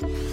Yeah.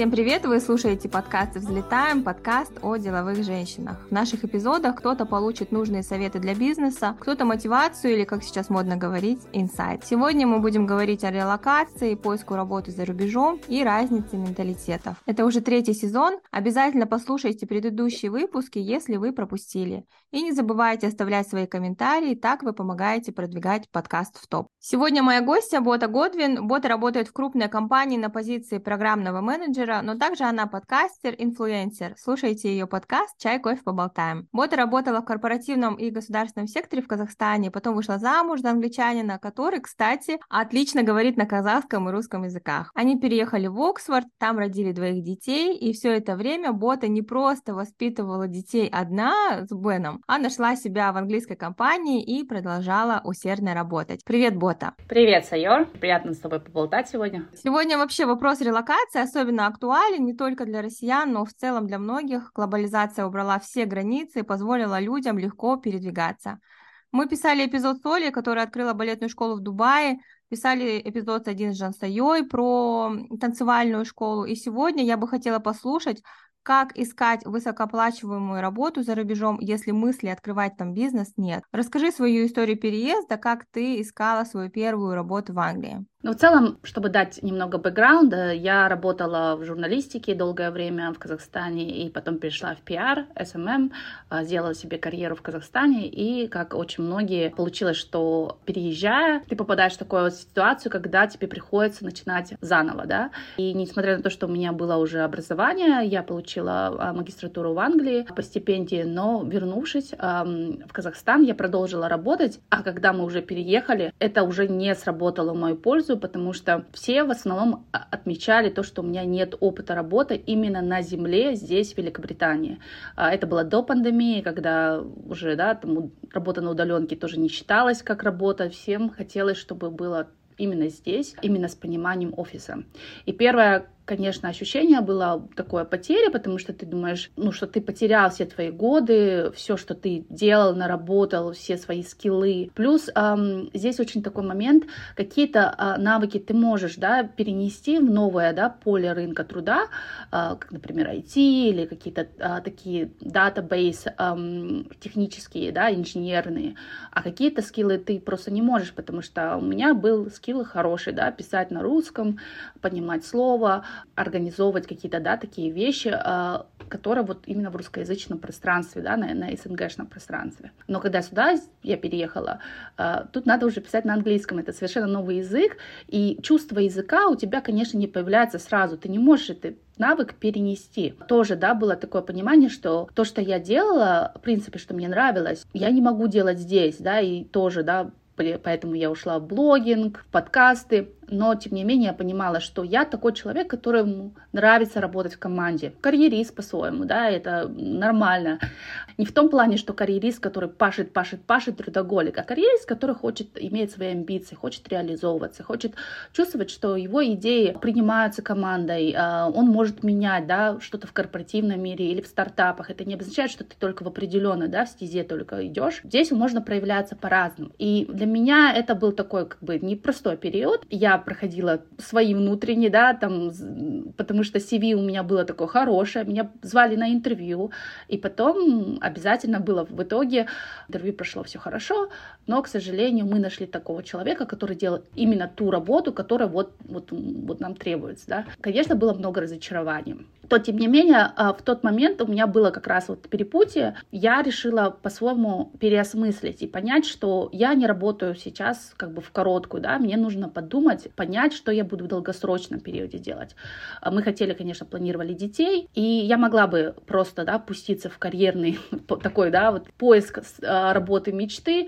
Всем привет! Вы слушаете подкаст «Взлетаем», подкаст о деловых женщинах. В наших эпизодах кто-то получит нужные советы для бизнеса, кто-то мотивацию или, как сейчас модно говорить, инсайт. Сегодня мы будем говорить о релокации, поиску работы за рубежом и разнице менталитетов. Это уже третий сезон. Обязательно послушайте предыдущие выпуски, если вы пропустили. И не забывайте оставлять свои комментарии, так вы помогаете продвигать подкаст в топ. Сегодня моя гостья Бота Годвин. Бота работает в крупной компании на позиции программного менеджера блогера, но также она подкастер, инфлюенсер. Слушайте ее подкаст «Чай, кофе, поболтаем». Бота работала в корпоративном и государственном секторе в Казахстане, потом вышла замуж за англичанина, который, кстати, отлично говорит на казахском и русском языках. Они переехали в Оксфорд, там родили двоих детей, и все это время Бота не просто воспитывала детей одна с Беном, а нашла себя в английской компании и продолжала усердно работать. Привет, Бота! Привет, Сайор! Приятно с тобой поболтать сегодня. Сегодня вообще вопрос релокации особенно актуален не только для россиян, но в целом для многих. Глобализация убрала все границы и позволила людям легко передвигаться. Мы писали эпизод с Олей, которая открыла балетную школу в Дубае, писали эпизод один с Жан Сайой про танцевальную школу, и сегодня я бы хотела послушать, как искать высокооплачиваемую работу за рубежом, если мысли открывать там бизнес нет. Расскажи свою историю переезда, как ты искала свою первую работу в Англии. Ну, в целом, чтобы дать немного бэкграунда, я работала в журналистике долгое время в Казахстане и потом перешла в пиар, SMM, а, сделала себе карьеру в Казахстане и, как очень многие, получилось, что переезжая, ты попадаешь в такую ситуацию, когда тебе приходится начинать заново, да, и несмотря на то, что у меня было уже образование, я получила а, магистратуру в Англии по стипендии, но вернувшись в Казахстан, я продолжила работать, а когда мы уже переехали, это уже не сработало в мою пользу, пользу, потому что все в основном а, отмечали то, что у меня нет опыта работы именно на земле здесь, в Великобритании. А, это было до пандемии, когда уже, да, там работа на удаленке тоже не считалась как работа. Всем хотелось, чтобы было именно здесь, именно с пониманием офиса. И первое, конечно, ощущение было такое потеря, потому что ты думаешь, ну, что ты потерял все твои годы, все, что ты делал, наработал, все свои скиллы. Плюс эм, здесь очень такой момент, какие-то э, навыки ты можешь, да, перенести в новое, да, поле рынка труда, э, как, например, IT или какие-то э, такие датабейс э, технические, да, инженерные, а какие-то скиллы ты просто не можешь, потому что у меня был скилл хороший, да, писать на русском, понимать слово, организовывать какие-то, да, такие вещи, а, которые вот именно в русскоязычном пространстве, да, на, на СНГшном пространстве. Но когда сюда я переехала, а, тут надо уже писать на английском, это совершенно новый язык, и чувство языка у тебя, конечно, не появляется сразу, ты не можешь это навык перенести. Тоже, да, было такое понимание, что то, что я делала, в принципе, что мне нравилось, я не могу делать здесь, да, и тоже, да, поэтому я ушла в блогинг, в подкасты, но тем не менее я понимала, что я такой человек, которому нравится работать в команде. Карьерист по-своему, да, это нормально. Не в том плане, что карьерист, который пашет, пашет, пашет, трудоголик, а карьерист, который хочет, иметь свои амбиции, хочет реализовываться, хочет чувствовать, что его идеи принимаются командой, а, он может менять, да, что-то в корпоративном мире или в стартапах. Это не обозначает, что ты только в определенной, да, в стезе только идешь. Здесь можно проявляться по-разному. И для меня это был такой, как бы, непростой период. Я проходила свои внутренние, да, там, потому что CV у меня было такое хорошее, меня звали на интервью, и потом обязательно было в итоге, интервью прошло все хорошо, но, к сожалению, мы нашли такого человека, который делал именно ту работу, которая вот, вот, вот нам требуется, да. Конечно, было много разочарований. То, тем не менее, а, в тот момент у меня было как раз вот перепутье, я решила по-своему переосмыслить и понять, что я не работаю сейчас как бы в короткую, да, мне нужно подумать, понять, что я буду в долгосрочном периоде делать. А мы хотели, конечно, планировали детей, и я могла бы просто, да, пуститься в карьерный такой, да, вот поиск а, работы мечты,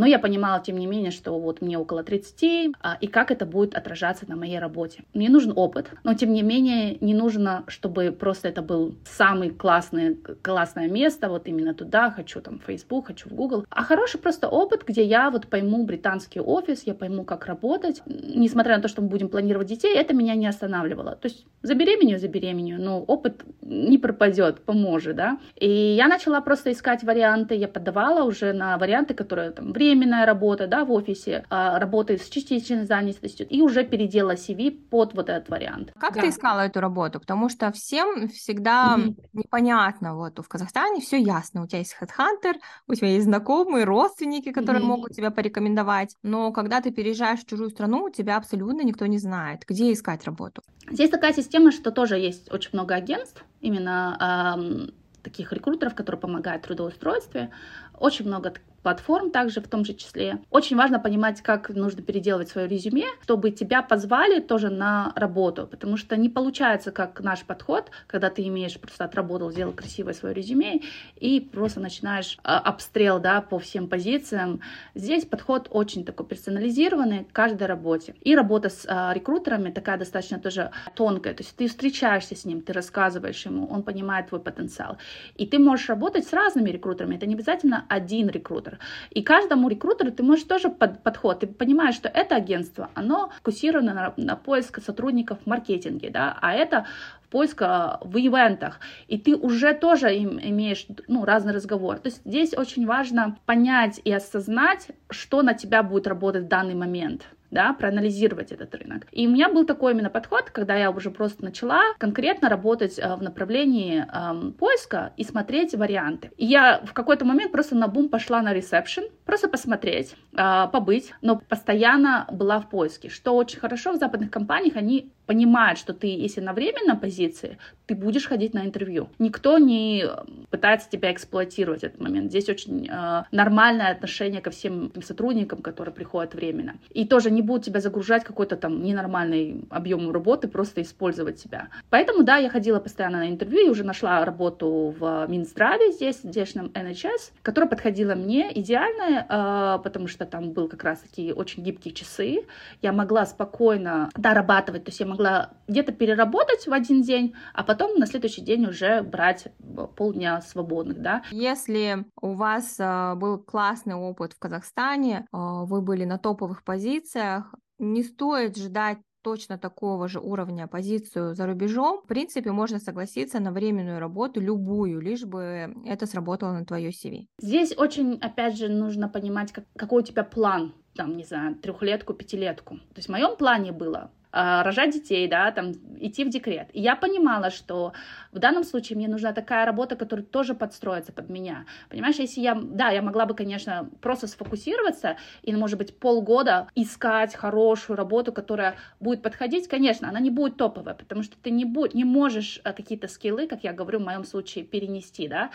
но я понимала, тем не менее, что вот мне около 30, а, и как это будет отражаться на моей работе. Мне нужен опыт, но тем не менее не нужно, чтобы просто это был самый классный, классное место, вот именно туда, хочу там в Facebook, хочу в Google, а хороший просто опыт, где я вот пойму британский офис, я пойму, как работать. Несмотря на то, что мы будем планировать детей, это меня не останавливало. То есть забеременю, забеременю, но опыт не пропадет, поможет, да. И я начала просто искать варианты, я подавала уже на варианты, которые там в временная работа, да, в офисе, а, работы с частичной занятостью, и уже переделала CV под вот этот вариант. Как да. ты искала эту работу? Потому что всем всегда mm-hmm. непонятно, вот в Казахстане все ясно, у тебя есть HeadHunter, у тебя есть знакомые, родственники, которые mm-hmm. могут тебя порекомендовать, но когда ты переезжаешь в чужую страну, тебя абсолютно никто не знает, где искать работу. Здесь такая система, что тоже есть очень много агентств, именно эм, таких рекрутеров, которые помогают в трудоустройстве. Очень много платформ также в том же числе. Очень важно понимать, как нужно переделывать свое резюме, чтобы тебя позвали тоже на работу, потому что не получается, как наш подход, когда ты имеешь просто отработал, сделал красивое свое резюме и просто начинаешь э, обстрел, да, по всем позициям. Здесь подход очень такой персонализированный к каждой работе. И работа с э, рекрутерами такая достаточно тоже тонкая, то есть ты встречаешься с ним, ты рассказываешь ему, он понимает твой потенциал. И ты можешь работать с разными рекрутерами, это не обязательно один рекрутер, рекрутер. И каждому рекрутеру ты можешь тоже под, подход. Ты понимаешь, что это агентство, оно фокусировано на, на поиск сотрудников в маркетинге, да, а это поиска в ивентах, и ты уже тоже им имеешь ну, разный разговор. То есть здесь очень важно понять и осознать, что на тебя будет работать в данный момент да, проанализировать этот рынок. И у меня был такой именно подход, когда я уже просто начала конкретно работать э, в направлении э, поиска и смотреть варианты. И я в какой-то момент просто на бум пошла на ресепшн, просто посмотреть, э, побыть, но постоянно была в поиске, что очень хорошо в западных компаниях, они понимают, что ты, если на временной позиции, ты будешь ходить на интервью. Никто не пытается тебя эксплуатировать этот момент. Здесь очень э, нормальное отношение ко всем сотрудникам, которые приходят временно. И тоже не будут тебя загружать какой-то там ненормальный объем работы, просто использовать тебя. Поэтому, да, я ходила постоянно на интервью и уже нашла работу в Минздраве здесь, в здешнем NHS, которая подходила мне идеально, э, потому что там был как раз такие очень гибкие часы. Я могла спокойно дорабатывать, то есть я могла могла где-то переработать в один день, а потом на следующий день уже брать полдня свободных, да. Если у вас э, был классный опыт в Казахстане, э, вы были на топовых позициях, не стоит ждать точно такого же уровня позицию за рубежом, в принципе, можно согласиться на временную работу, любую, лишь бы это сработало на твое CV. Здесь очень, опять же, нужно понимать, как, какой у тебя план, там, не знаю, трехлетку, пятилетку. То есть в моем плане было рожать детей, да, там, идти в декрет. И я понимала, что в данном случае мне нужна такая работа, которая тоже подстроится под меня. Понимаешь, если я, да, я могла бы, конечно, просто сфокусироваться и, может быть, полгода искать хорошую работу, которая будет подходить, конечно, она не будет топовая, потому что ты не, будь, не можешь э, какие-то скиллы, как я говорю, в моем случае, перенести, да,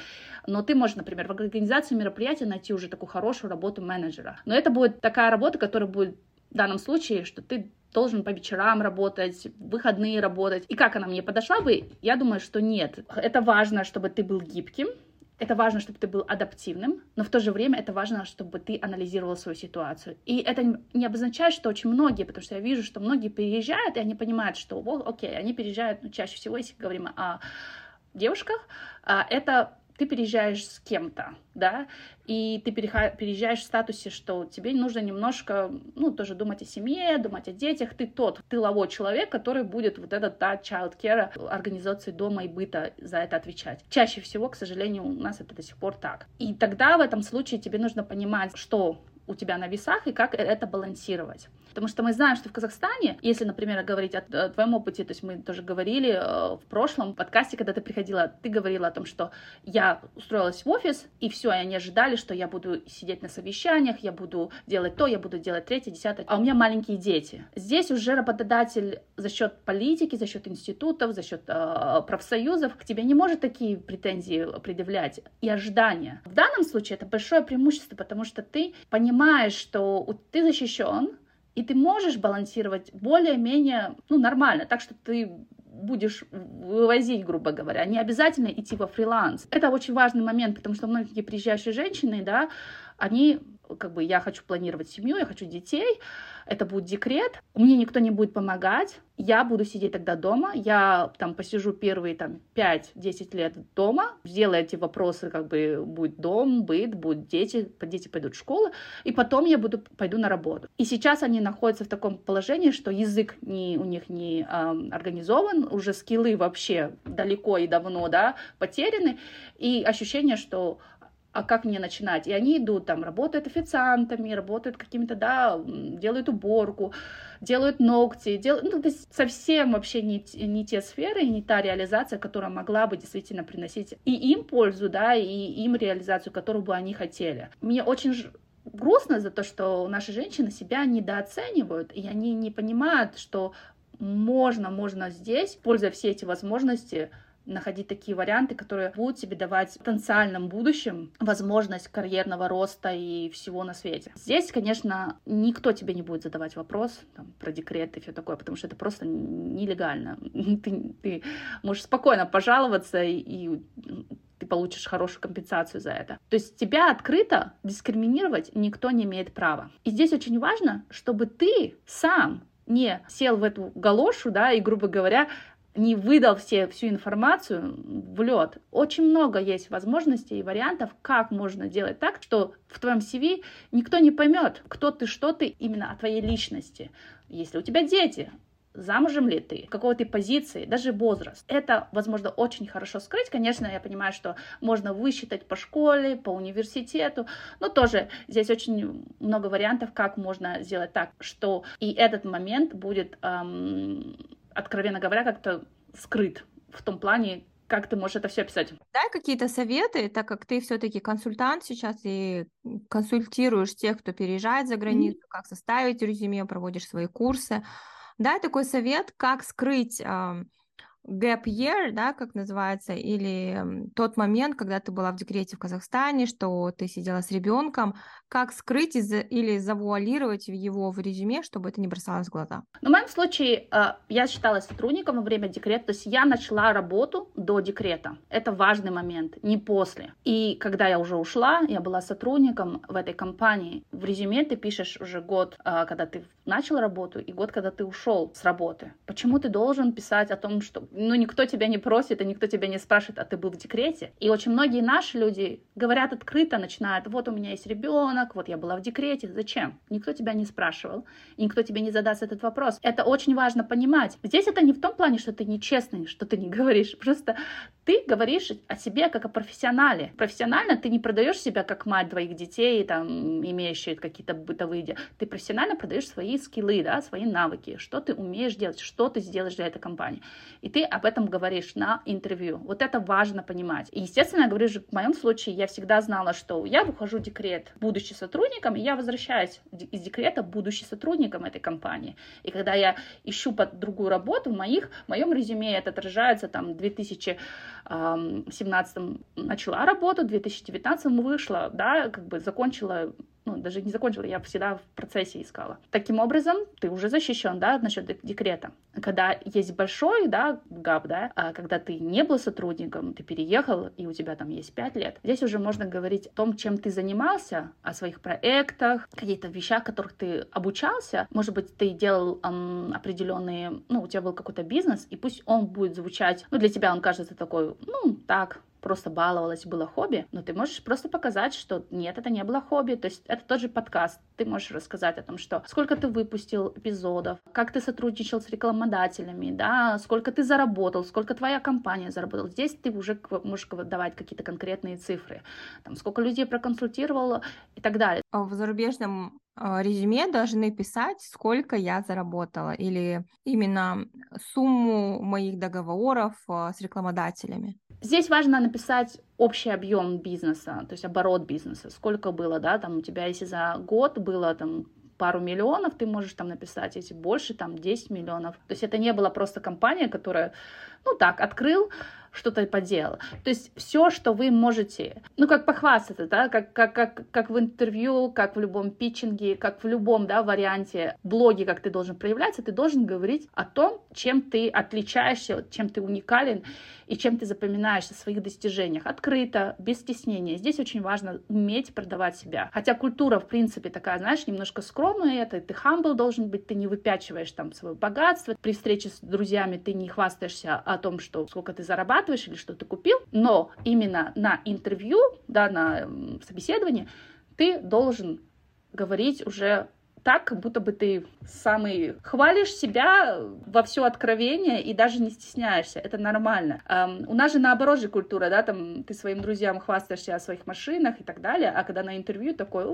но ты можешь, например, в организации мероприятия найти уже такую хорошую работу менеджера. Но это будет такая работа, которая будет в данном случае, что ты должен по вечерам работать, выходные работать. И как она мне подошла бы? Я думаю, что нет. Это важно, чтобы ты был гибким, это важно, чтобы ты был адаптивным, но в то же время это важно, чтобы ты анализировал свою ситуацию. И это не обозначает, что очень многие, потому что я вижу, что многие переезжают, и они понимают, что, вот, окей, они переезжают, ну, чаще всего, если говорим о девушках, а, это ты переезжаешь с кем-то, да, и ты переезжаешь в статусе, что тебе нужно немножко, ну, тоже думать о семье, думать о детях, ты тот тыловой человек, который будет вот этот, да, child care, организации дома и быта за это отвечать. Чаще всего, к сожалению, у нас это до сих пор так. И тогда в этом случае тебе нужно понимать, что у тебя на весах и как это балансировать. Потому что мы знаем, что в Казахстане, если, например, говорить о, твоем опыте, то есть мы тоже говорили э, в прошлом подкасте, когда ты приходила, ты говорила о том, что я устроилась в офис, и все, и они ожидали, что я буду сидеть на совещаниях, я буду делать то, я буду делать третье, десятое, а у меня маленькие дети. Здесь уже работодатель за счет политики, за счет институтов, за счет э, профсоюзов к тебе не может такие претензии предъявлять и ожидания. В данном случае это большое преимущество, потому что ты понимаешь, что ты защищен, и ты можешь балансировать более-менее, ну, нормально, так что ты будешь вывозить, грубо говоря, не обязательно идти во фриланс. Это очень важный момент, потому что многие приезжающие женщины, да, они, как бы, я хочу планировать семью, я хочу детей, это будет декрет, мне никто не будет помогать, я буду сидеть тогда дома, я там посижу первые там 5-10 лет дома, сделаю эти вопросы, как бы будет дом, быт, будут дети, дети пойдут в школу, и потом я буду, пойду на работу. И сейчас они находятся в таком положении, что язык не, у них не э, организован, уже скиллы вообще далеко и давно, да, потеряны, и ощущение, что а как мне начинать? И они идут там, работают официантами, работают какими-то, да, делают уборку, делают ногти, делают, ну, то есть совсем вообще не, не те сферы не та реализация, которая могла бы действительно приносить и им пользу, да, и им реализацию, которую бы они хотели. Мне очень грустно за то, что наши женщины себя недооценивают, и они не понимают, что можно, можно здесь, пользуя все эти возможности, находить такие варианты, которые будут тебе давать в потенциальном будущем возможность карьерного роста и всего на свете. Здесь, конечно, никто тебе не будет задавать вопрос там, про декрет и все такое, потому что это просто нелегально. Ты, ты можешь спокойно пожаловаться и, и ты получишь хорошую компенсацию за это. То есть тебя открыто дискриминировать никто не имеет права. И здесь очень важно, чтобы ты сам не сел в эту галошу, да, и, грубо говоря, не выдал все, всю информацию в лед. Очень много есть возможностей и вариантов, как можно делать так, что в твоем CV никто не поймет, кто ты, что ты именно о твоей личности. Если у тебя дети, замужем ли ты, какой ты позиции, даже возраст. Это, возможно, очень хорошо скрыть. Конечно, я понимаю, что можно высчитать по школе, по университету, но тоже здесь очень много вариантов, как можно сделать так, что и этот момент будет эм, откровенно говоря, как-то скрыт в том плане, как ты можешь это все описать? Дай какие-то советы, так как ты все-таки консультант сейчас и консультируешь тех, кто переезжает за границу, mm-hmm. как составить резюме, проводишь свои курсы. Дай такой совет, как скрыть gap year, да, как называется, или тот момент, когда ты была в декрете в Казахстане, что ты сидела с ребенком, как скрыть или завуалировать его в резюме, чтобы это не бросалось в глаза? Ну, в моем случае э, я считалась сотрудником во время декрета, то есть я начала работу до декрета. Это важный момент, не после. И когда я уже ушла, я была сотрудником в этой компании. В резюме ты пишешь уже год, э, когда ты начал работу, и год, когда ты ушел с работы. Почему ты должен писать о том, что ну, никто тебя не просит, и никто тебя не спрашивает, а ты был в декрете. И очень многие наши люди говорят открыто, начинают, вот у меня есть ребенок, вот я была в декрете. Зачем? Никто тебя не спрашивал, и никто тебе не задаст этот вопрос. Это очень важно понимать. Здесь это не в том плане, что ты нечестный, что ты не говоришь. Просто ты говоришь о себе как о профессионале. Профессионально ты не продаешь себя как мать двоих детей, там, имеющие какие-то бытовые дела. Ты профессионально продаешь свои скиллы, да, свои навыки, что ты умеешь делать, что ты сделаешь для этой компании. И ты об этом говоришь на интервью. Вот это важно понимать. И, естественно, я говорю же, в моем случае я всегда знала, что я выхожу в декрет, будучи сотрудником, и я возвращаюсь из декрета, будучи сотрудником этой компании. И когда я ищу под другую работу, в, моих, в моем резюме это отражается там 2000 2017 начала работу, в 2019 вышла, да, как бы закончила ну, даже не закончила, я всегда в процессе искала. Таким образом, ты уже защищен, да, насчет декрета. Когда есть большой, да, гап, да, а когда ты не был сотрудником, ты переехал, и у тебя там есть пять лет, здесь уже можно говорить о том, чем ты занимался, о своих проектах, каких-то вещах, которых ты обучался. Может быть, ты делал эм, определенные, ну, у тебя был какой-то бизнес, и пусть он будет звучать, ну, для тебя он кажется такой, ну, так, просто баловалась, было хобби, но ты можешь просто показать, что нет, это не было хобби, то есть это тот же подкаст. Ты можешь рассказать о том, что сколько ты выпустил эпизодов, как ты сотрудничал с рекламодателями, да, сколько ты заработал, сколько твоя компания заработала. Здесь ты уже можешь давать какие-то конкретные цифры, там, сколько людей проконсультировал и так далее. А в зарубежном а, резюме должны писать, сколько я заработала, или именно сумму моих договоров а, с рекламодателями. Здесь важно написать общий объем бизнеса, то есть оборот бизнеса, сколько было, да, там у тебя, если за год было там пару миллионов, ты можешь там написать, если больше, там 10 миллионов. То есть это не была просто компания, которая, ну так, открыл, что-то поделал. То есть все, что вы можете, ну, как похвастаться, да, как, как, как, как в интервью, как в любом питчинге, как в любом, да, варианте блоге, как ты должен проявляться, ты должен говорить о том, чем ты отличаешься, чем ты уникален и чем ты запоминаешься в своих достижениях. Открыто, без стеснения. Здесь очень важно уметь продавать себя. Хотя культура, в принципе, такая, знаешь, немножко скромная, это ты humble должен быть, ты не выпячиваешь там свое богатство. При встрече с друзьями ты не хвастаешься о том, что сколько ты зарабатываешь или что ты купил, но именно на интервью, да, на собеседовании ты должен говорить уже так, как будто бы ты самый хвалишь себя во все откровение и даже не стесняешься. Это нормально. Um, у нас же наоборот же культура, да, там ты своим друзьям хвастаешься о своих машинах и так далее, а когда на интервью такой,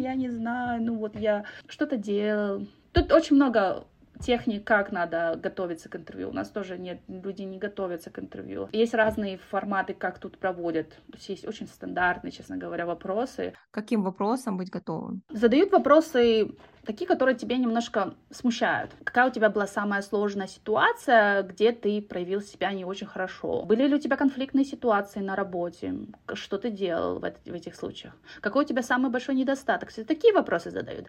я не знаю, ну вот я что-то делал. Тут очень много техник, как надо готовиться к интервью. У нас тоже нет, люди не готовятся к интервью. Есть разные форматы, как тут проводят. То есть есть очень стандартные, честно говоря, вопросы. Каким вопросом быть готовым? Задают вопросы такие, которые тебя немножко смущают. Какая у тебя была самая сложная ситуация, где ты проявил себя не очень хорошо? Были ли у тебя конфликтные ситуации на работе? Что ты делал в, в этих случаях? Какой у тебя самый большой недостаток? Все такие вопросы задают.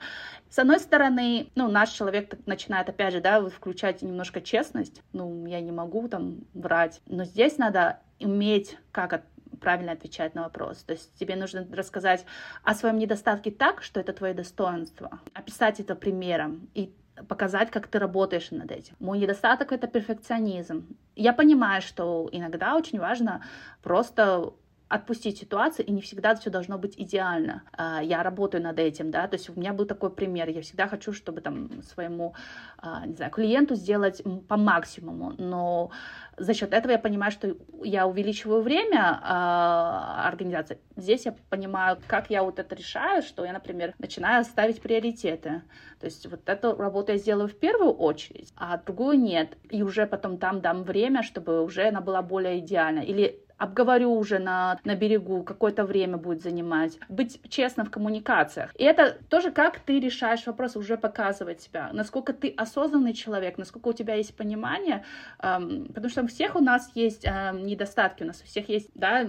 С одной стороны, ну, наш человек начинает, опять же, да, включать немножко честность. Ну, я не могу там врать. Но здесь надо уметь как правильно отвечать на вопрос. То есть тебе нужно рассказать о своем недостатке так, что это твое достоинство, описать это примером и показать, как ты работаешь над этим. Мой недостаток — это перфекционизм. Я понимаю, что иногда очень важно просто отпустить ситуацию, и не всегда все должно быть идеально. А, я работаю над этим, да, то есть у меня был такой пример, я всегда хочу, чтобы там своему, а, не знаю, клиенту сделать по максимуму, но за счет этого я понимаю, что я увеличиваю время э, организации. Здесь я понимаю, как я вот это решаю, что я, например, начинаю ставить приоритеты. То есть вот эту работу я сделаю в первую очередь, а другую нет. И уже потом там дам время, чтобы уже она была более идеальна. Или обговорю уже на, на берегу, какое-то время будет занимать, быть честно в коммуникациях. И это тоже как ты решаешь вопрос, уже показывать себя, насколько ты осознанный человек, насколько у тебя есть понимание, эм, потому что у всех у нас есть эм, недостатки, у нас у всех есть, да,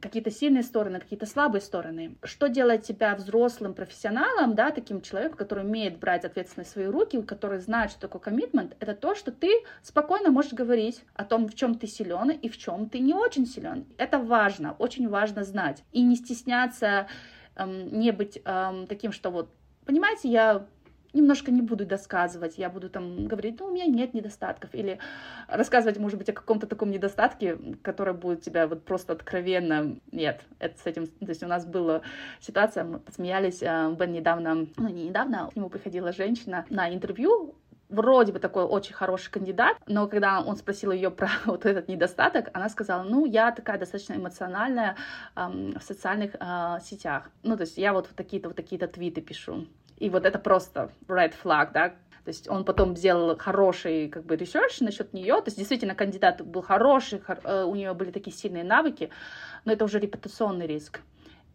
какие-то сильные стороны, какие-то слабые стороны. Что делает тебя взрослым профессионалом, да, таким человеком, который умеет брать ответственность в свои руки, который знает, что такое коммитмент, это то, что ты спокойно можешь говорить о том, в чем ты силен и в чем ты не очень силен. Это важно, очень важно знать. И не стесняться, эм, не быть эм, таким, что вот, понимаете, я немножко не буду досказывать, я буду там говорить, ну, у меня нет недостатков, или рассказывать, может быть, о каком-то таком недостатке, который будет тебя вот просто откровенно, нет, это с этим, то есть у нас была ситуация, мы посмеялись, э, Бен недавно, ну, не недавно, к нему приходила женщина на интервью, вроде бы такой очень хороший кандидат, но когда он спросил ее про вот этот недостаток, она сказала, ну, я такая достаточно эмоциональная эм, в социальных э, сетях. Ну, то есть я вот такие-то вот такие-то твиты пишу. И вот это просто red flag, да, то есть он потом сделал хороший как бы research насчет нее. То есть действительно кандидат был хороший, э, у нее были такие сильные навыки, но это уже репутационный риск.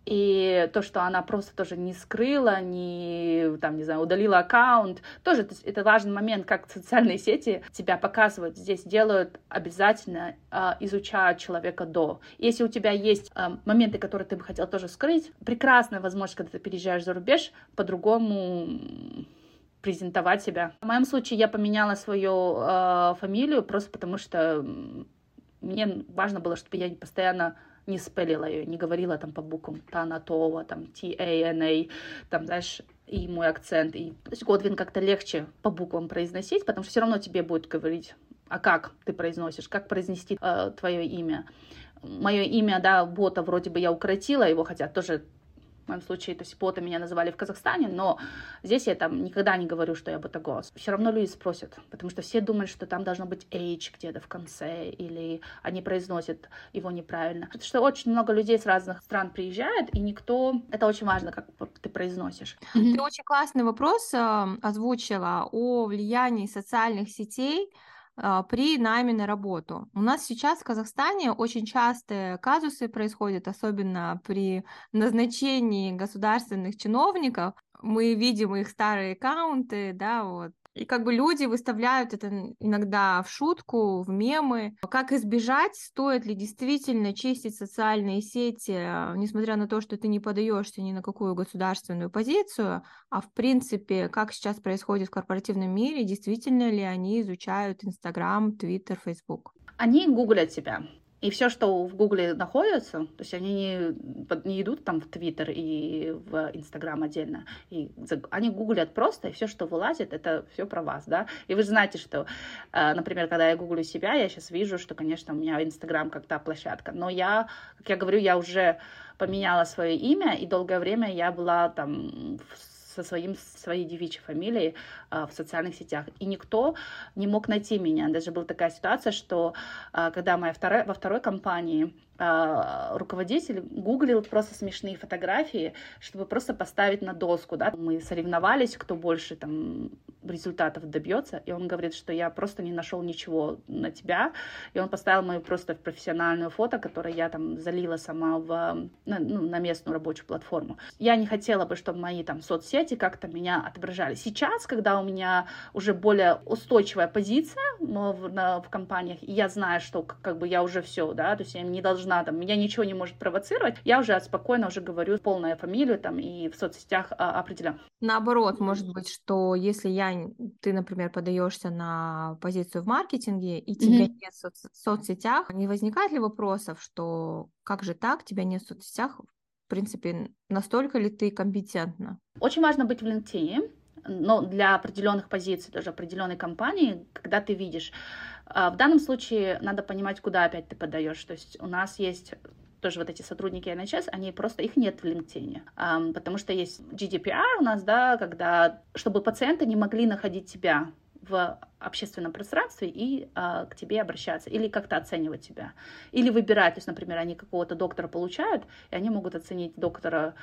И то, что она просто тоже не скрыла, не, там, не знаю, удалила аккаунт, тоже это важный момент, как социальные сети тебя показывают. Здесь делают обязательно, э, изучают человека до. Если у тебя есть э, моменты, которые ты бы хотел тоже скрыть, прекрасная возможность, когда ты переезжаешь за рубеж, по-другому презентовать себя. В моем случае я поменяла свою э, фамилию просто потому, что мне важно было, чтобы я постоянно не спелила ее, не говорила там по буквам Танатова, там T-A-N-A, там, знаешь, и мой акцент. И, то есть Годвин как-то легче по буквам произносить, потому что все равно тебе будет говорить, а как ты произносишь, как произнести э, твое имя. Мое имя, да, бота вроде бы я укоротила его, хотя тоже в моем случае, то есть боты меня называли в Казахстане, но здесь я там никогда не говорю, что я ботагос. Все равно люди спросят, потому что все думают, что там должно быть H где-то в конце, или они произносят его неправильно. Потому что очень много людей с разных стран приезжает, и никто... Это очень важно, как ты произносишь. Ты очень классный вопрос э, озвучила о влиянии социальных сетей при найме на работу. У нас сейчас в Казахстане очень частые казусы происходят, особенно при назначении государственных чиновников. Мы видим их старые аккаунты, да, вот, и как бы люди выставляют это иногда в шутку, в мемы. Как избежать, стоит ли действительно чистить социальные сети, несмотря на то, что ты не подаешься ни на какую государственную позицию, а в принципе, как сейчас происходит в корпоративном мире, действительно ли они изучают Инстаграм, Твиттер, Фейсбук? Они гуглят тебя. И все, что в Гугле находится, то есть они не, не идут там в Твиттер и в Инстаграм отдельно, и они гуглят просто, и все, что вылазит, это все про вас, да. И вы знаете, что, э, например, когда я гуглю себя, я сейчас вижу, что, конечно, у меня Инстаграм как та площадка, но я, как я говорю, я уже поменяла свое имя, и долгое время я была там в со своим, своей девичьей фамилией в социальных сетях. И никто не мог найти меня. Даже была такая ситуация, что когда моя вторая, во второй компании руководитель гуглил просто смешные фотографии, чтобы просто поставить на доску, да, мы соревновались, кто больше там результатов добьется, и он говорит, что я просто не нашел ничего на тебя, и он поставил мою просто профессиональную фото, которое я там залила сама в, на, ну, на местную рабочую платформу. Я не хотела бы, чтобы мои там соцсети как-то меня отображали. Сейчас, когда у меня уже более устойчивая позиция в, на, в компаниях, и я знаю, что как бы я уже все, да, то есть я не должна там, меня ничего не может провоцировать, я уже спокойно уже говорю полную фамилию там и в соцсетях а, определяю. Наоборот, может быть, что если я ты, например, подаешься на позицию в маркетинге, и тебя mm-hmm. нет в соц- соцсетях, не возникает ли вопросов, что как же так, тебя нет в соцсетях, в принципе, настолько ли ты компетентна? Очень важно быть в LinkedIn, но для определенных позиций, тоже определенной компании, когда ты видишь. А, в данном случае надо понимать, куда опять ты подаешь. То есть у нас есть тоже вот эти сотрудники NHS, они просто, их нет в LinkedIn, um, потому что есть GDPR у нас, да, когда, чтобы пациенты не могли находить тебя в общественном пространстве и а, к тебе обращаться, или как-то оценивать тебя, или выбирать, то есть, например, они какого-то доктора получают, и они могут оценить доктора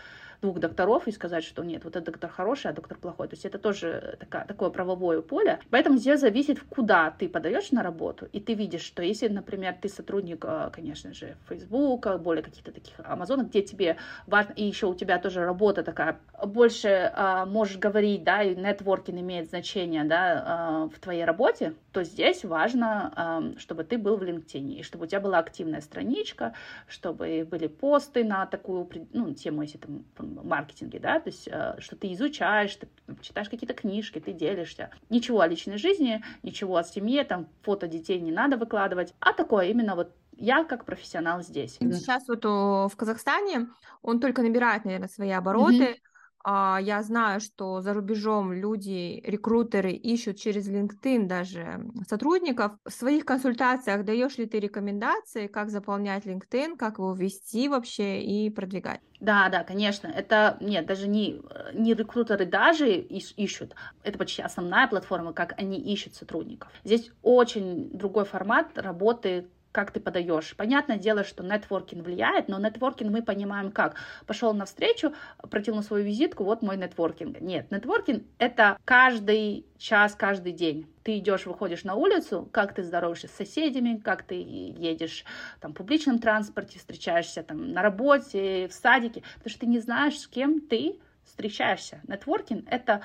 двух докторов и сказать, что нет, вот этот доктор хороший, а доктор плохой. То есть это тоже такая, такое правовое поле. Поэтому здесь зависит, куда ты подаешь на работу, и ты видишь, что если, например, ты сотрудник, а, конечно же, Facebook, более каких-то таких Амазонов, где тебе важно, и еще у тебя тоже работа такая, больше а, можешь говорить, да, и нетворкинг имеет значение, да, а, в твоей работе, то здесь важно, чтобы ты был в LinkedIn, и чтобы у тебя была активная страничка, чтобы были посты на такую, ну, тему, если там маркетинге, да, то есть, э, что ты изучаешь, ты читаешь какие-то книжки, ты делишься. Ничего о личной жизни, ничего о семье, там фото детей не надо выкладывать, а такое именно вот я как профессионал здесь. Сейчас вот в Казахстане он только набирает, наверное, свои обороты. Mm-hmm я знаю, что за рубежом люди, рекрутеры ищут через LinkedIn даже сотрудников. В своих консультациях даешь ли ты рекомендации, как заполнять LinkedIn, как его вести вообще и продвигать? Да, да, конечно. Это, нет, даже не, не рекрутеры даже ищут. Это почти основная платформа, как они ищут сотрудников. Здесь очень другой формат работы как ты подаешь. Понятное дело, что нетворкинг влияет, но нетворкинг мы понимаем как. Пошел на встречу, протянул свою визитку, вот мой нетворкинг. Нет, нетворкинг это каждый час, каждый день. Ты идешь, выходишь на улицу, как ты здороваешься с соседями, как ты едешь там, в публичном транспорте, встречаешься там на работе, в садике, потому что ты не знаешь, с кем ты встречаешься. Нетворкинг — это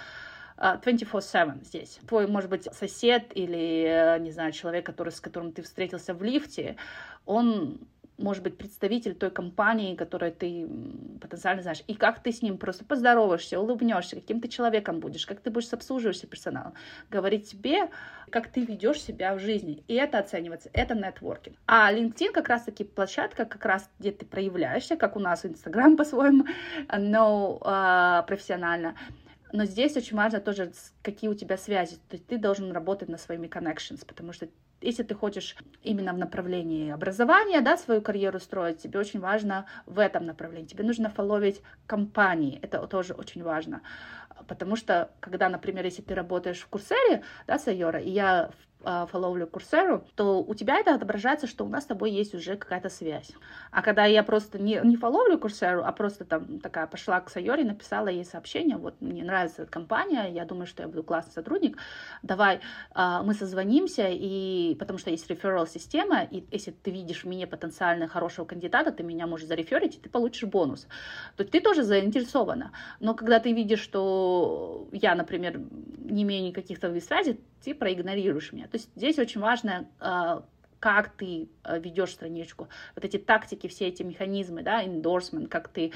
24-7 здесь. Твой, может быть, сосед или, э, не знаю, человек, который, с которым ты встретился в лифте, он может быть, представитель той компании, которую ты потенциально знаешь, и как ты с ним просто поздороваешься, улыбнешься, каким ты человеком будешь, как ты будешь с обслуживающим персоналом, говорить тебе, как ты ведешь себя в жизни. И это оценивается, это нетворкинг. А LinkedIn как раз-таки площадка, как раз где ты проявляешься, как у нас Instagram по-своему, но uh, профессионально. Но здесь очень важно тоже, какие у тебя связи. То есть ты должен работать над своими connections, потому что если ты хочешь именно в направлении образования, да, свою карьеру строить, тебе очень важно в этом направлении. Тебе нужно фолловить компании, это тоже очень важно. Потому что, когда, например, если ты работаешь в Курсере, да, Сайора, и я фолловлю Курсеру, то у тебя это отображается, что у нас с тобой есть уже какая-то связь. А когда я просто не, не фолловлю Курсеру, а просто там такая пошла к Сайоре, написала ей сообщение, вот мне нравится эта компания, я думаю, что я буду классный сотрудник, давай а, мы созвонимся, и потому что есть реферал система, и если ты видишь в мне потенциально хорошего кандидата, ты меня можешь зареферить, и ты получишь бонус. То есть ты тоже заинтересована. Но когда ты видишь, что я, например, не имею никаких связей, ты проигнорируешь меня. То есть здесь очень важно, а, как ты а, ведешь страничку, вот эти тактики, все эти механизмы, да, endorsement, как ты,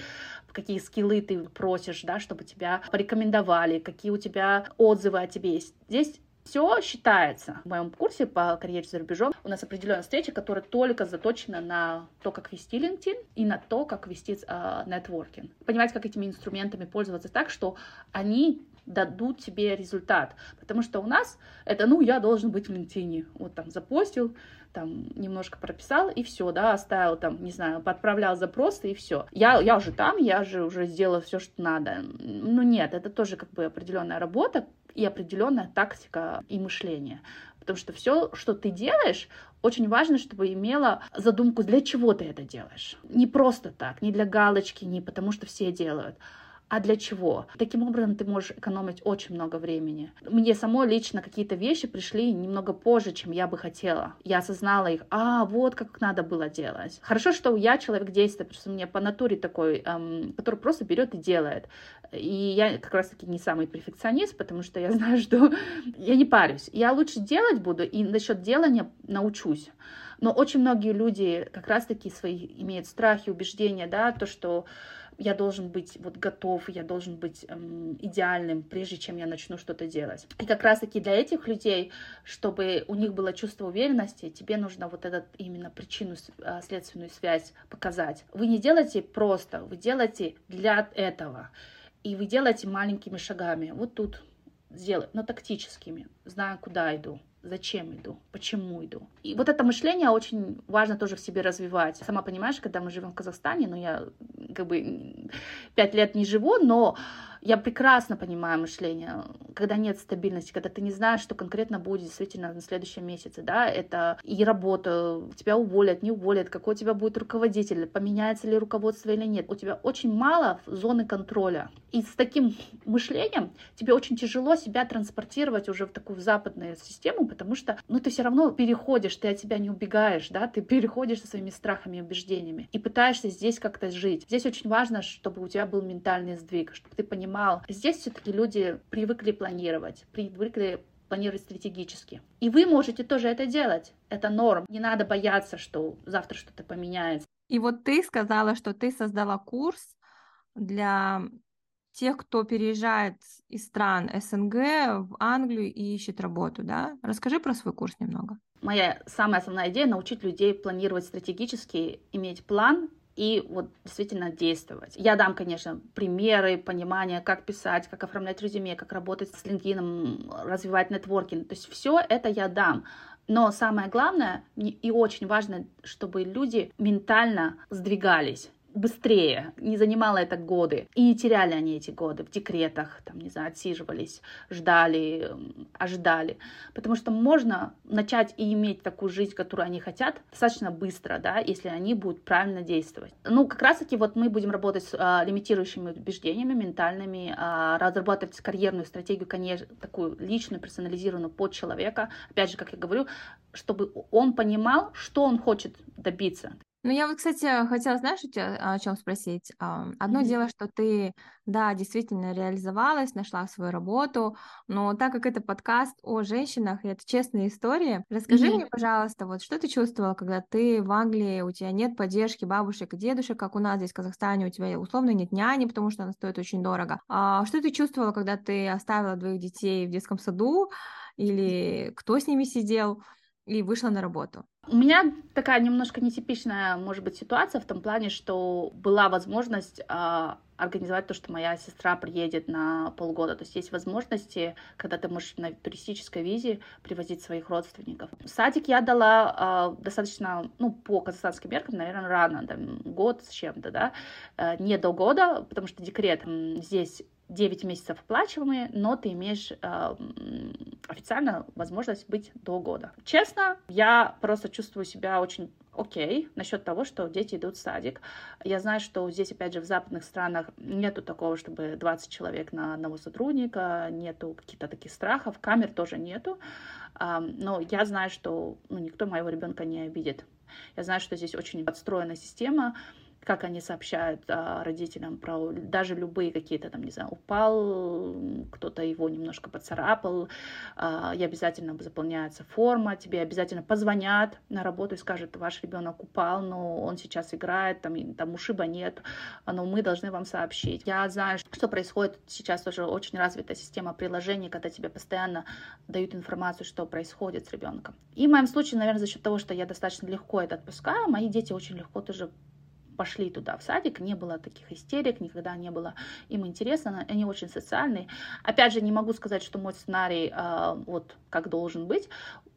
какие скиллы ты просишь, да, чтобы тебя порекомендовали, какие у тебя отзывы о тебе есть. Здесь все считается. В моем курсе по карьере за рубежом у нас определенная встреча, которая только заточена на то, как вести LinkedIn и на то, как вести э, нетворкинг. Понимать, как этими инструментами пользоваться так, что они дадут тебе результат. Потому что у нас это, ну, я должен быть в LinkedIn. Вот там запостил, там немножко прописал и все, да, оставил там, не знаю, подправлял запросы и все. Я, я уже там, я же уже сделала все, что надо. Ну нет, это тоже как бы определенная работа и определенная тактика и мышление. Потому что все, что ты делаешь, очень важно, чтобы имела задумку, для чего ты это делаешь. Не просто так, не для галочки, не потому что все делают, а для чего. Таким образом ты можешь экономить очень много времени. Мне самой лично какие-то вещи пришли немного позже, чем я бы хотела. Я осознала их, а вот как надо было делать. Хорошо, что я человек действия, потому что мне по натуре такой, эм, который просто берет и делает. И я как раз-таки не самый перфекционист, потому что я знаю, что я не парюсь. Я лучше делать буду, и насчет делания научусь. Но очень многие люди как раз-таки свои имеют страхи, убеждения, да, то, что я должен быть вот готов, я должен быть эм, идеальным, прежде чем я начну что-то делать. И как раз-таки для этих людей, чтобы у них было чувство уверенности, тебе нужно вот этот именно причину, а, следственную связь показать. Вы не делаете просто, вы делаете для этого. И вы делаете маленькими шагами. Вот тут сделать, но тактическими, знаю, куда иду зачем иду, почему иду. И вот это мышление очень важно тоже в себе развивать. Сама понимаешь, когда мы живем в Казахстане, ну я как бы пять лет не живу, но я прекрасно понимаю мышление, когда нет стабильности, когда ты не знаешь, что конкретно будет действительно на следующем месяце, да, это и работа, тебя уволят, не уволят, какой у тебя будет руководитель, поменяется ли руководство или нет. У тебя очень мало зоны контроля. И с таким мышлением тебе очень тяжело себя транспортировать уже в такую западную систему, потому что, ну, ты все равно переходишь, ты от себя не убегаешь, да, ты переходишь со своими страхами и убеждениями и пытаешься здесь как-то жить. Здесь очень важно, чтобы у тебя был ментальный сдвиг, чтобы ты понимал, понимал. Здесь все-таки люди привыкли планировать, привыкли планировать стратегически. И вы можете тоже это делать. Это норм. Не надо бояться, что завтра что-то поменяется. И вот ты сказала, что ты создала курс для тех, кто переезжает из стран СНГ в Англию и ищет работу, да? Расскажи про свой курс немного. Моя самая основная идея — научить людей планировать стратегически, иметь план и вот действительно действовать. Я дам, конечно, примеры, понимания, как писать, как оформлять резюме, как работать с LinkedIn, развивать нетворкинг. То есть все это я дам. Но самое главное и очень важно, чтобы люди ментально сдвигались быстрее, не занимало это годы. И теряли они эти годы в декретах, там, не знаю, отсиживались, ждали, ожидали. Потому что можно начать и иметь такую жизнь, которую они хотят, достаточно быстро, да, если они будут правильно действовать. Ну, как раз-таки вот мы будем работать с а, лимитирующими убеждениями ментальными, а, разрабатывать карьерную стратегию, конечно, такую личную, персонализированную под человека. Опять же, как я говорю, чтобы он понимал, что он хочет добиться. Ну, я вот, кстати, хотела, знаешь, у тебя о чем спросить. Одно mm-hmm. дело, что ты, да, действительно реализовалась, нашла свою работу, но так как это подкаст о женщинах, и это честные истории, расскажи mm-hmm. мне, пожалуйста, вот что ты чувствовала, когда ты в Англии, у тебя нет поддержки бабушек и дедушек, как у нас здесь в Казахстане, у тебя условно нет няни, потому что она стоит очень дорого. А что ты чувствовала, когда ты оставила двоих детей в детском саду, или кто с ними сидел? И вышла на работу? У меня такая немножко нетипичная, может быть, ситуация в том плане, что была возможность э, организовать то, что моя сестра приедет на полгода. То есть есть возможности, когда ты можешь на туристической визе привозить своих родственников. Садик я дала э, достаточно, ну, по казахстанским меркам, наверное, рано, там, год с чем-то, да, э, не до года, потому что декрет здесь 9 месяцев оплачиваемые, но ты имеешь э, официально возможность быть до года. Честно, я просто чувствую себя очень окей насчет того, что дети идут в садик. Я знаю, что здесь, опять же, в западных странах нету такого, чтобы 20 человек на одного сотрудника, нету каких-то таких страхов, камер тоже нету. Э, но я знаю, что ну, никто моего ребенка не обидит. Я знаю, что здесь очень отстроена система, как они сообщают а, родителям про даже любые какие-то там, не знаю, упал, кто-то его немножко поцарапал, а, и обязательно заполняется форма, тебе обязательно позвонят на работу и скажут, ваш ребенок упал, но он сейчас играет, там, там ушиба нет, но мы должны вам сообщить. Я знаю, что происходит сейчас тоже очень развитая система приложений, когда тебе постоянно дают информацию, что происходит с ребенком. И в моем случае, наверное, за счет того, что я достаточно легко это отпускаю, мои дети очень легко тоже пошли туда, в садик, не было таких истерик, никогда не было им интересно, они очень социальные. Опять же, не могу сказать, что мой сценарий э, вот как должен быть,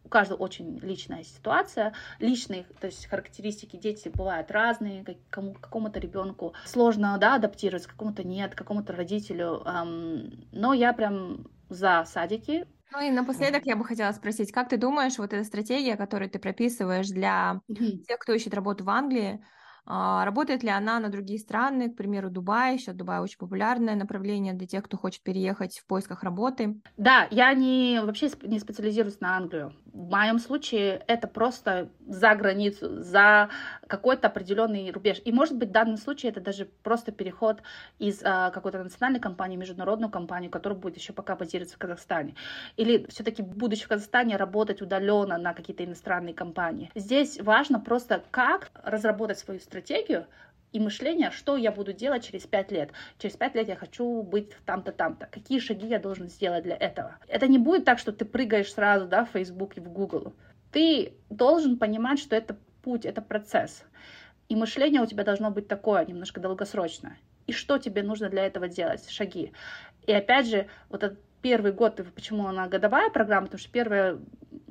у каждого очень личная ситуация, личные, то есть характеристики дети бывают разные, как, кому, какому-то ребенку сложно, да, адаптироваться, какому-то нет, какому-то родителю, эм, но я прям за садики, ну и напоследок я бы хотела спросить, как ты думаешь, вот эта стратегия, которую ты прописываешь для тех, кто ищет работу в Англии, работает ли она на другие страны, к примеру, Дубай, сейчас Дубай очень популярное направление для тех, кто хочет переехать в поисках работы? Да, я не, вообще не специализируюсь на Англию. В моем случае это просто за границу, за какой-то определенный рубеж. И может быть в данном случае это даже просто переход из а, какой-то национальной компании в международную компанию, которая будет еще пока базироваться в Казахстане. Или все-таки будучи в Казахстане работать удаленно на какие-то иностранные компании. Здесь важно просто как разработать свою стратегию, и мышление, что я буду делать через пять лет. Через пять лет я хочу быть там-то, там-то. Какие шаги я должен сделать для этого? Это не будет так, что ты прыгаешь сразу да, в Facebook и в Google. Ты должен понимать, что это путь, это процесс. И мышление у тебя должно быть такое, немножко долгосрочное. И что тебе нужно для этого делать, шаги. И опять же, вот этот первый год, почему она годовая программа, потому что первая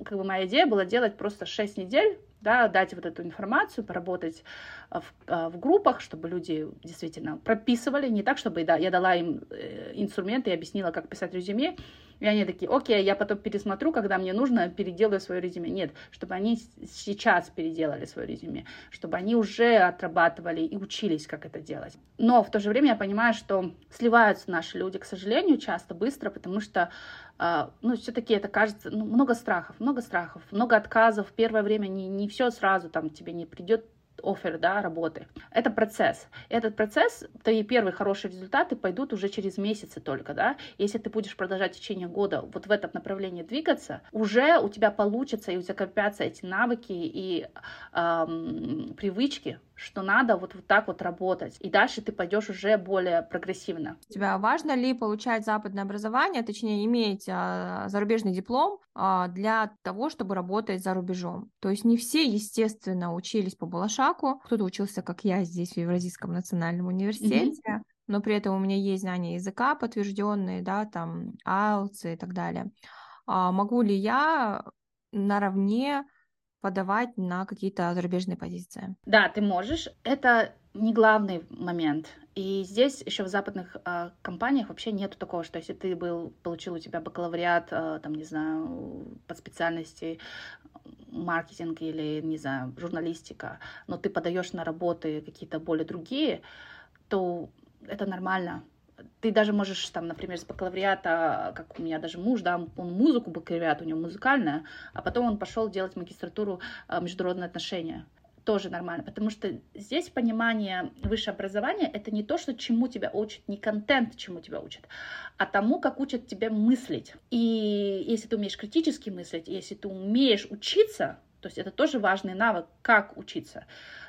как бы моя идея была делать просто 6 недель да, дать вот эту информацию, поработать а, в, а, в группах, чтобы люди действительно прописывали, не так, чтобы да, я дала им э, инструменты и объяснила, как писать резюме, и они такие, окей, я потом пересмотрю, когда мне нужно, переделаю свое резюме. Нет, чтобы они сейчас переделали свое резюме, чтобы они уже отрабатывали и учились, как это делать. Но в то же время я понимаю, что сливаются наши люди, к сожалению, часто быстро, потому что Uh, ну, все-таки это кажется, ну, много страхов, много страхов, много отказов. Первое время не, не все сразу там тебе не придет офер, да, работы. Это процесс. Этот процесс, твои первые хорошие результаты пойдут уже через месяцы только, да. Если ты будешь продолжать в течение года вот в этом направлении двигаться, уже у тебя получится и у тебя эти навыки и эм, привычки, что надо вот, вот так вот работать. И дальше ты пойдешь уже более прогрессивно. У тебя важно ли получать западное образование, точнее иметь а, зарубежный диплом а, для того, чтобы работать за рубежом? То есть не все, естественно, учились по Балашаку. Кто-то учился, как я, здесь в Евразийском национальном университете. Mm-hmm. Но при этом у меня есть знания языка подтвержденные, да, там, IELTS и так далее. А могу ли я наравне подавать на какие-то зарубежные позиции. Да, ты можешь. Это не главный момент. И здесь еще в западных э, компаниях вообще нету такого, что если ты был, получил у тебя бакалавриат, э, там, не знаю, по специальности маркетинг или, не знаю, журналистика, но ты подаешь на работы какие-то более другие, то это нормально ты даже можешь там, например, с бакалавриата, как у меня даже муж, да, он музыку бакалавриат, у него музыкальная, а потом он пошел делать магистратуру а, международные отношения. Тоже нормально, потому что здесь понимание высшее образование это не то, что чему тебя учат, не контент, чему тебя учат, а тому, как учат тебя мыслить. И если ты умеешь критически мыслить, если ты умеешь учиться, то есть это тоже важный навык, как учиться,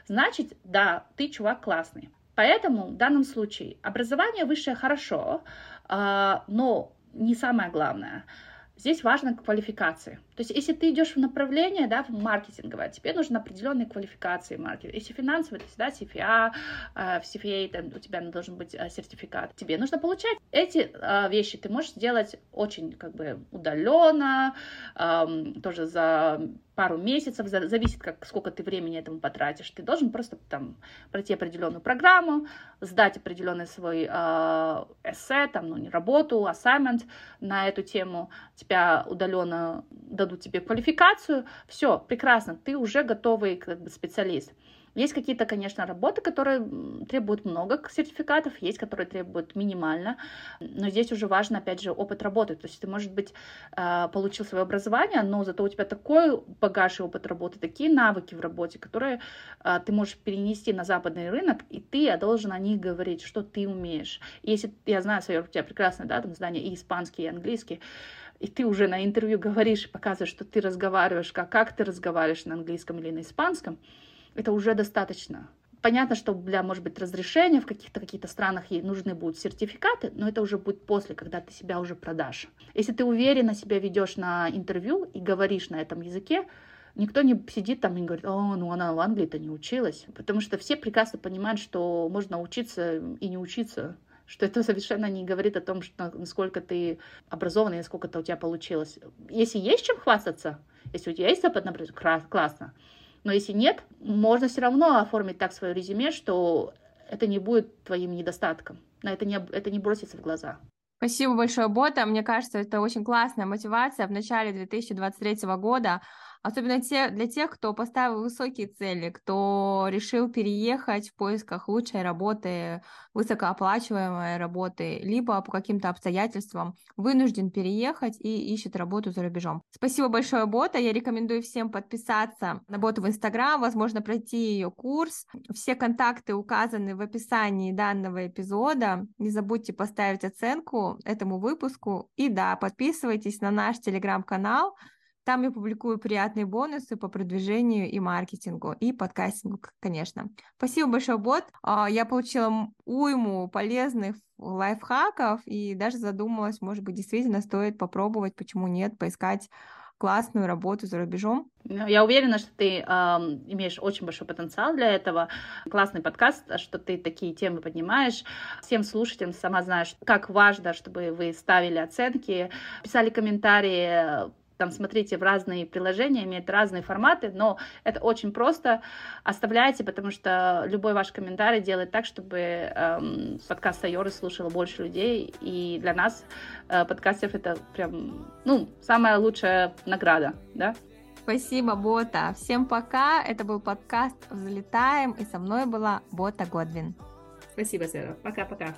значит, да, ты чувак классный. Поэтому в данном случае образование высшее хорошо, а, но не самое главное. Здесь важна квалификация. То есть, если ты идешь в направление, да, в маркетинговое, тебе нужны определенные квалификации маркетинга. Если финансовый, то есть, да, CFA, в CFA там, у тебя должен быть а, сертификат. Тебе нужно получать эти а, вещи. Ты можешь сделать очень, как бы, удаленно, тоже за пару месяцев, зависит, как, сколько ты времени этому потратишь. Ты должен просто там пройти определенную программу, сдать определенный свой э, эссе, там, ну, не работу, assignment на эту тему, тебя удаленно дадут тебе квалификацию, все, прекрасно, ты уже готовый как бы, специалист. Есть какие-то, конечно, работы, которые требуют много сертификатов, есть, которые требуют минимально, но здесь уже важно, опять же, опыт работы. То есть ты, может быть, а, получил свое образование, но зато у тебя такой багаж и опыт работы, такие навыки в работе, которые а, ты можешь перенести на западный рынок, и ты должен о них говорить, что ты умеешь. Если я знаю, Сайор, у тебя прекрасное, да, там знание и испанский, и английский, и ты уже на интервью говоришь и показываешь, что ты разговариваешь, как, как ты разговариваешь на английском или на испанском, это уже достаточно. Понятно, что для, может быть, разрешения в каких-то каких-то странах ей нужны будут сертификаты, но это уже будет после, когда ты себя уже продашь. Если ты уверенно себя ведешь на интервью и говоришь на этом языке, никто не сидит там и говорит, о, ну она в Англии-то не училась, потому что все прекрасно понимают, что можно учиться и не учиться, что это совершенно не говорит о том, что насколько ты образованный, насколько это у тебя получилось. Если есть чем хвастаться, если у тебя есть опыт, например, классно, но если нет, можно все равно оформить так свое резюме, что это не будет твоим недостатком, на это не, это не бросится в глаза. Спасибо большое, Бота. Мне кажется, это очень классная мотивация в начале 2023 года Особенно те, для тех, кто поставил высокие цели, кто решил переехать в поисках лучшей работы, высокооплачиваемой работы, либо по каким-то обстоятельствам вынужден переехать и ищет работу за рубежом. Спасибо большое, Бота. Я рекомендую всем подписаться на Боту в Инстаграм, возможно, пройти ее курс. Все контакты указаны в описании данного эпизода. Не забудьте поставить оценку этому выпуску. И да, подписывайтесь на наш телеграм-канал, там я публикую приятные бонусы по продвижению и маркетингу, и подкастингу, конечно. Спасибо большое, бот. А, я получила уйму полезных лайфхаков и даже задумалась, может быть, действительно стоит попробовать, почему нет, поискать классную работу за рубежом. Ну, я уверена, что ты э, имеешь очень большой потенциал для этого. Классный подкаст, что ты такие темы поднимаешь. Всем слушателям сама знаешь, как важно, чтобы вы ставили оценки, писали комментарии, там смотрите в разные приложения, имеют разные форматы, но это очень просто. Оставляйте, потому что любой ваш комментарий делает так, чтобы эм, подкаст Айоры слушало больше людей, и для нас, э, подкастеров, это прям, ну, самая лучшая награда, да? Спасибо, Бота. Всем пока. Это был подкаст «Взлетаем», и со мной была Бота Годвин. Спасибо, Сера. Пока-пока.